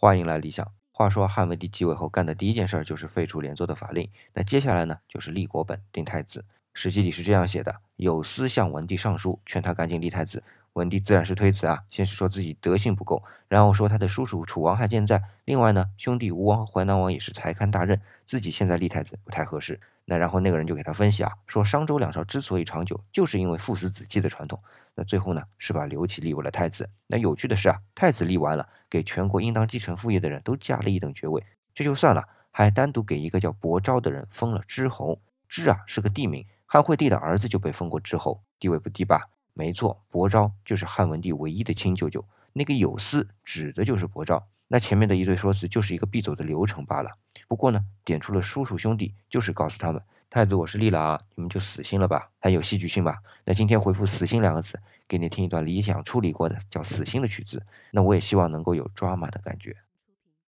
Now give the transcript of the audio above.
欢迎来理想。话说汉文帝继位后干的第一件事就是废除连坐的法令，那接下来呢就是立国本定太子。史记里是这样写的：有司向文帝上书，劝他赶紧立太子。文帝自然是推辞啊，先是说自己德性不够，然后说他的叔叔楚王还健在，另外呢兄弟吴王和淮南王也是才堪大任，自己现在立太子不太合适。那然后那个人就给他分析啊，说商周两朝之所以长久，就是因为父死子继的传统。那最后呢，是把刘启立为了太子。那有趣的是啊，太子立完了，给全国应当继承父业的人都加了一等爵位，这就算了，还单独给一个叫伯昭的人封了知侯。知啊是个地名，汉惠帝的儿子就被封过知侯，地位不低吧？没错，伯昭就是汉文帝唯一的亲舅舅。那个有司指的就是伯昭。那前面的一堆说辞就是一个必走的流程罢了。不过呢，点出了叔叔兄弟，就是告诉他们。太子我是立了啊，你们就死心了吧，很有戏剧性吧？那今天回复“死心”两个字，给你听一段理想处理过的叫“死心”的曲子。那我也希望能够有抓马的感觉。